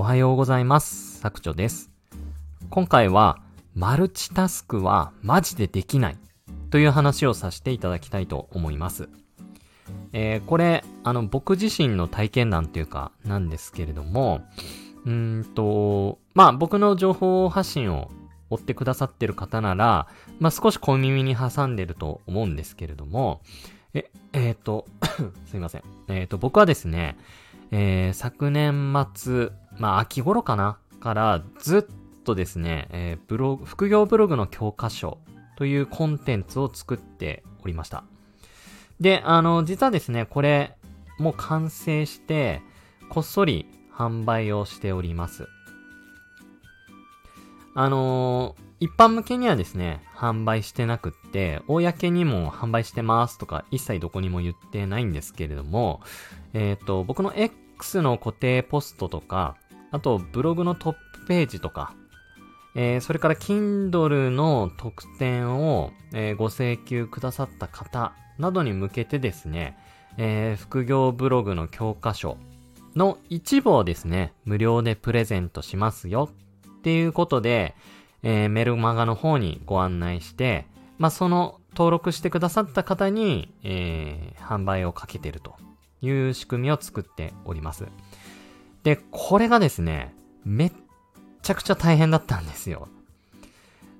おはようございます。作長です。今回は、マルチタスクはマジでできないという話をさせていただきたいと思います。えー、これ、あの、僕自身の体験談というか、なんですけれども、うんと、まあ、僕の情報発信を追ってくださってる方なら、まあ、少し小耳に挟んでると思うんですけれども、え、えっ、ー、と、すいません。えっ、ー、と、僕はですね、えー、昨年末、まあ、秋頃かなからずっとですね、えー、ブログ、副業ブログの教科書というコンテンツを作っておりました。で、あの、実はですね、これ、もう完成して、こっそり販売をしております。あのー、一般向けにはですね、販売してなくって、公にも販売してますとか、一切どこにも言ってないんですけれども、えっ、ー、と、僕の X の固定ポストとか、あと、ブログのトップページとか、えー、それから Kindle の特典を、えー、ご請求くださった方などに向けてですね、えー、副業ブログの教科書の一部をですね、無料でプレゼントしますよ。っていうことで、えー、メルマガの方にご案内して、まあ、その登録してくださった方に、えー、販売をかけてると。いう仕組みを作っております。で、これがですね、めっちゃくちゃ大変だったんですよ。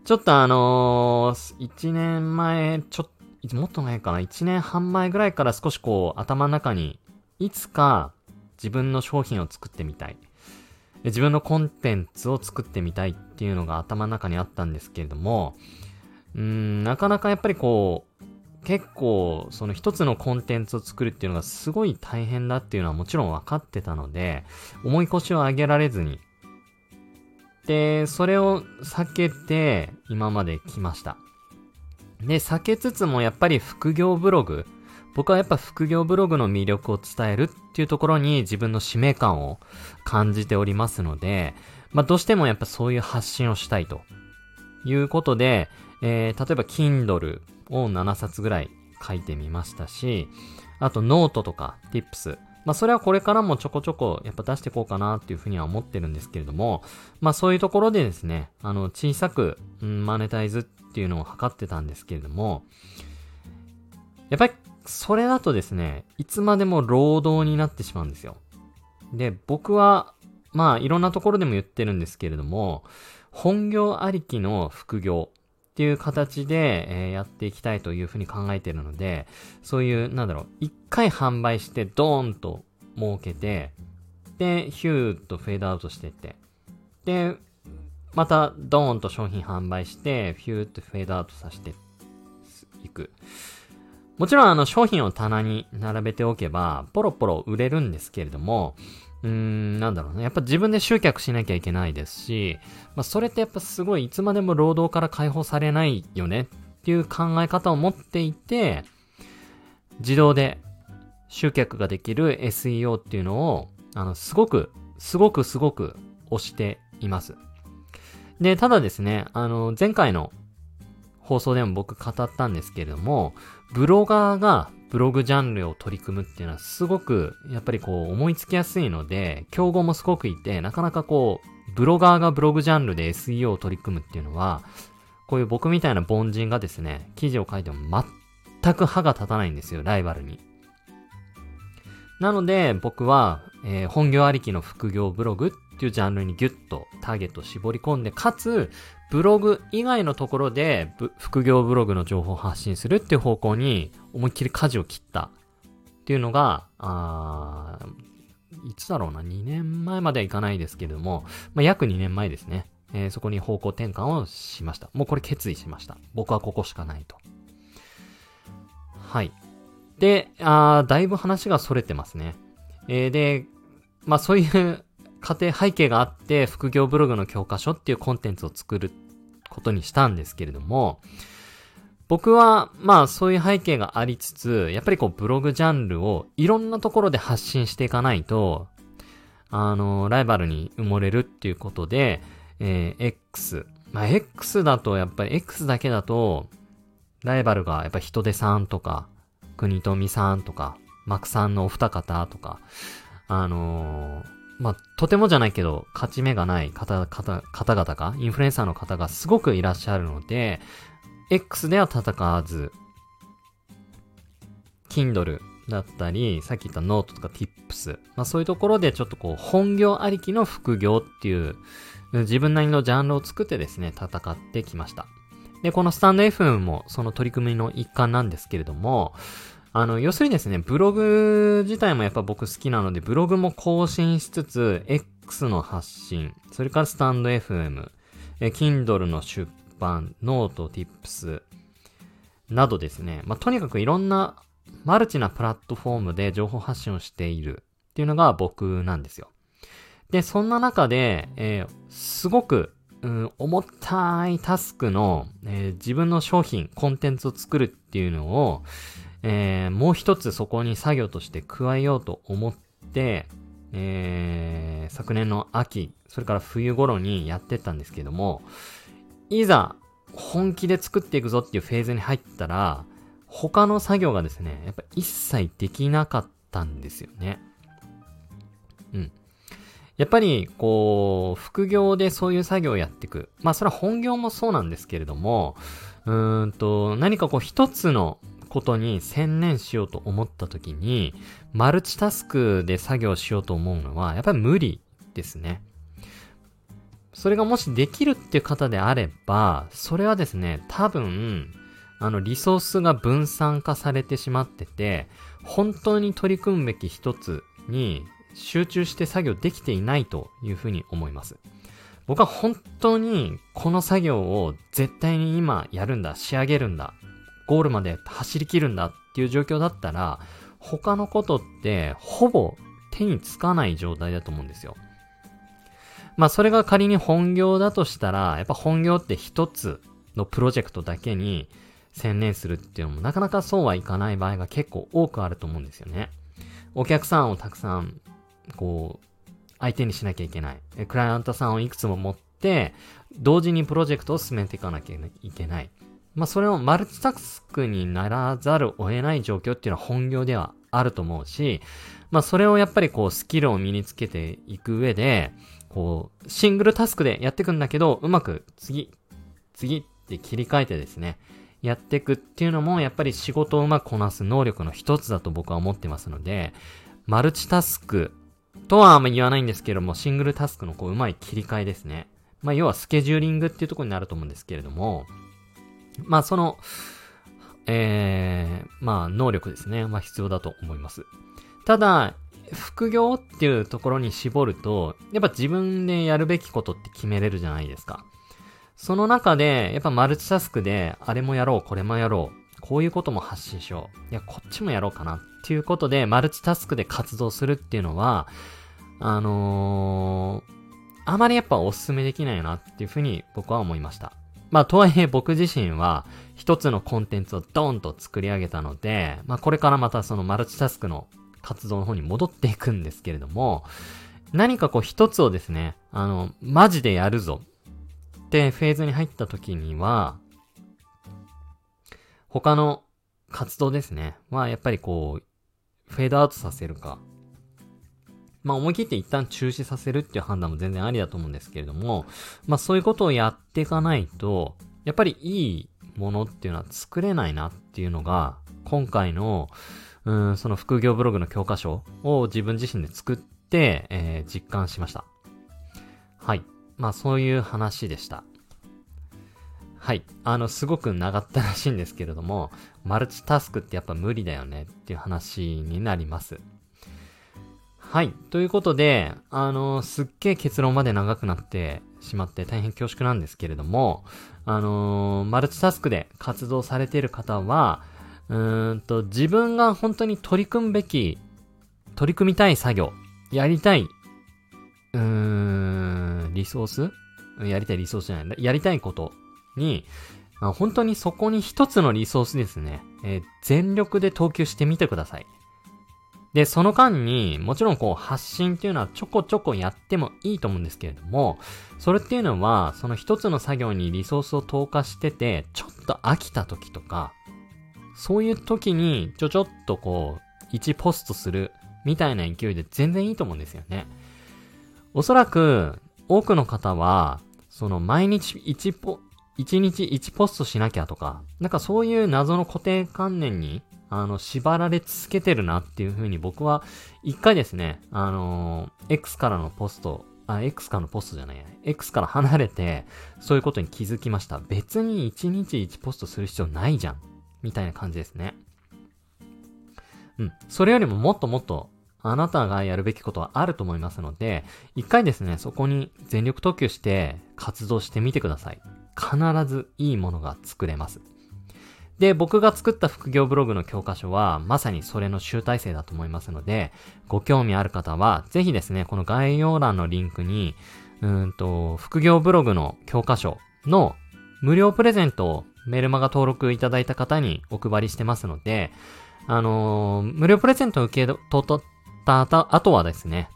ちょっとあのー、1年前、ちょっと、もっと前かな、1年半前ぐらいから少しこう、頭の中に、いつか自分の商品を作ってみたい。自分のコンテンツを作ってみたいっていうのが頭の中にあったんですけれども、うーん、なかなかやっぱりこう、結構、その一つのコンテンツを作るっていうのがすごい大変だっていうのはもちろん分かってたので、重い腰を上げられずに、で、それを避けて今まで来ました。で、避けつつもやっぱり副業ブログ、僕はやっぱ副業ブログの魅力を伝えるっていうところに自分の使命感を感じておりますので、まあどうしてもやっぱそういう発信をしたいということで、えー、例えば Kindle を7冊ぐらい書いてみましたし、あとノートとか Tips、まあそれはこれからもちょこちょこやっぱ出していこうかなっていうふうには思ってるんですけれども、まあそういうところでですね、あの小さく、マネタイズっていうのを測ってたんですけれども、やっぱりそれだとですね、いつまでも労働になってしまうんですよ。で、僕は、まあいろんなところでも言ってるんですけれども、本業ありきの副業っていう形で、えー、やっていきたいというふうに考えているので、そういう、なんだろう、一回販売してドーンと儲けて、で、ヒューとフェードアウトしていって、で、またドーンと商品販売して、ヒューとフェードアウトさせていく。もちろんあの商品を棚に並べておけば、ポロポロ売れるんですけれども、うーん、なんだろうね。やっぱ自分で集客しなきゃいけないですし、まあそれってやっぱすごいいつまでも労働から解放されないよねっていう考え方を持っていて、自動で集客ができる SEO っていうのを、あの、すごく、すごくすごく推しています。で、ただですね、あの、前回の放送でも僕語ったんですけれども、ブロガーがブログジャンルを取り組むっていうのはすごく、やっぱりこう思いつきやすいので、競合もすごくいて、なかなかこう、ブロガーがブログジャンルで SEO を取り組むっていうのは、こういう僕みたいな凡人がですね、記事を書いても全く歯が立たないんですよ、ライバルに。なので、僕は、えー、本業ありきの副業ブログっていうジャンルにギュッとターゲットを絞り込んで、かつ、ブログ以外のところで、副業ブログの情報を発信するっていう方向に思いっきり舵を切ったっていうのが、あいつだろうな、2年前まではいかないですけれども、まあ、約2年前ですね。えー、そこに方向転換をしました。もうこれ決意しました。僕はここしかないと。はい。で、あだいぶ話が逸れてますね。えー、で、まあそういう家庭背景があって、副業ブログの教科書っていうコンテンツを作ることにしたんですけれども、僕は、まあそういう背景がありつつ、やっぱりこうブログジャンルをいろんなところで発信していかないと、あの、ライバルに埋もれるっていうことで、えー、X。まあ X だと、やっぱり X だけだと、ライバルがやっぱ人手さんとか、国富さんとか、マクさんのお二方とか、あのー、まあ、とてもじゃないけど、勝ち目がない方、方、方々が、インフルエンサーの方がすごくいらっしゃるので、X では戦わず、Kindle だったり、さっき言ったノートとか Tips、まあそういうところでちょっとこう、本業ありきの副業っていう、自分なりのジャンルを作ってですね、戦ってきました。で、このスタンド FM もその取り組みの一環なんですけれども、あの、要するにですね、ブログ自体もやっぱ僕好きなので、ブログも更新しつつ、X の発信、それからスタンド FM、え、Kindle の出版、 note、Tips などですね、まあ、とにかくいろんなマルチなプラットフォームで情報発信をしているっていうのが僕なんですよ。で、そんな中で、えー、すごく、うん、重たいタスクの、えー、自分の商品、コンテンツを作るっていうのを、えー、もう一つそこに作業として加えようと思って、えー、昨年の秋、それから冬頃にやってったんですけども、いざ本気で作っていくぞっていうフェーズに入ったら、他の作業がですね、やっぱ一切できなかったんですよね。うん。やっぱり、こう、副業でそういう作業をやっていく。まあ、それは本業もそうなんですけれども、うーんと、何かこう一つのことに専念しようと思った時に、マルチタスクで作業しようと思うのは、やっぱり無理ですね。それがもしできるっていう方であれば、それはですね、多分、あの、リソースが分散化されてしまってて、本当に取り組むべき一つに集中して作業できていないというふうに思います。僕は本当にこの作業を絶対に今やるんだ、仕上げるんだ、ゴールまで走り切るんだっていう状況だったら、他のことってほぼ手につかない状態だと思うんですよ。まあそれが仮に本業だとしたら、やっぱ本業って一つのプロジェクトだけに専念するっていうのもなかなかそうはいかない場合が結構多くあると思うんですよね。お客さんをたくさん、こう、相手にしなきゃいけない。クライアントさんをいくつも持って、同時にプロジェクトを進めていかなきゃいけない。まあ、それをマルチタスクにならざるを得ない状況っていうのは本業ではあると思うし、まあ、それをやっぱりこう、スキルを身につけていく上で、こう、シングルタスクでやっていくんだけど、うまく次、次って切り替えてですね、やっていくっていうのも、やっぱり仕事をうまくこなす能力の一つだと僕は思ってますので、マルチタスクとはあんま言わないんですけども、シングルタスクのこう、うまい切り替えですね。まあ、要はスケジューリングっていうところになると思うんですけれども、まあその、えー、まあ能力ですね。まあ必要だと思います。ただ、副業っていうところに絞ると、やっぱ自分でやるべきことって決めれるじゃないですか。その中で、やっぱマルチタスクで、あれもやろう、これもやろう、こういうことも発信しよう。いや、こっちもやろうかなっていうことで、マルチタスクで活動するっていうのは、あのー、あまりやっぱお勧めできないなっていうふうに僕は思いました。まあ、とはいえ僕自身は一つのコンテンツをドーンと作り上げたので、まあ、これからまたそのマルチタスクの活動の方に戻っていくんですけれども、何かこう一つをですね、あの、マジでやるぞってフェーズに入った時には、他の活動ですね、はやっぱりこう、フェードアウトさせるか、まあ思い切って一旦中止させるっていう判断も全然ありだと思うんですけれども、まあそういうことをやっていかないと、やっぱりいいものっていうのは作れないなっていうのが、今回の、うん、その副業ブログの教科書を自分自身で作って、えー、実感しました。はい。まあそういう話でした。はい。あの、すごく長ったらしいんですけれども、マルチタスクってやっぱ無理だよねっていう話になります。はい。ということで、あの、すっげえ結論まで長くなってしまって大変恐縮なんですけれども、あのマルチタスクで活動されている方は、うーんと、自分が本当に取り組むべき、取り組みたい作業、やりたい、うーん、リソースやりたいリソースじゃない、やりたいことに、本当にそこに一つのリソースですね、えー、全力で投球してみてください。で、その間に、もちろんこう発信っていうのはちょこちょこやってもいいと思うんですけれども、それっていうのは、その一つの作業にリソースを投下してて、ちょっと飽きた時とか、そういう時にちょちょっとこう、1ポストするみたいな勢いで全然いいと思うんですよね。おそらく、多くの方は、その毎日1ポ、1日1ポストしなきゃとか、なんかそういう謎の固定観念に、あの、縛られ続けてるなっていう風に僕は、一回ですね、あのー、X からのポスト、あ、X からのポストじゃない、X から離れて、そういうことに気づきました。別に1日1ポストする必要ないじゃん。みたいな感じですね。うん。それよりももっともっと、あなたがやるべきことはあると思いますので、一回ですね、そこに全力投球して活動してみてください。必ずいいものが作れます。で、僕が作った副業ブログの教科書は、まさにそれの集大成だと思いますので、ご興味ある方は、ぜひですね、この概要欄のリンクに、うんと、副業ブログの教科書の無料プレゼントをメルマガ登録いただいた方にお配りしてますので、あのー、無料プレゼントを受け取った後はですね、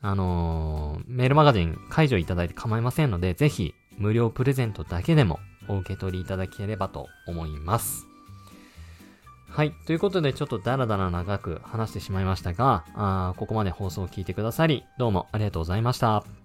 あのー、メールマガジン解除いただいて構いませんので、ぜひ無料プレゼントだけでもお受け取りいただければと思います。はい。ということで、ちょっとダラダラ長く話してしまいましたが、あここまで放送を聞いてくださり、どうもありがとうございました。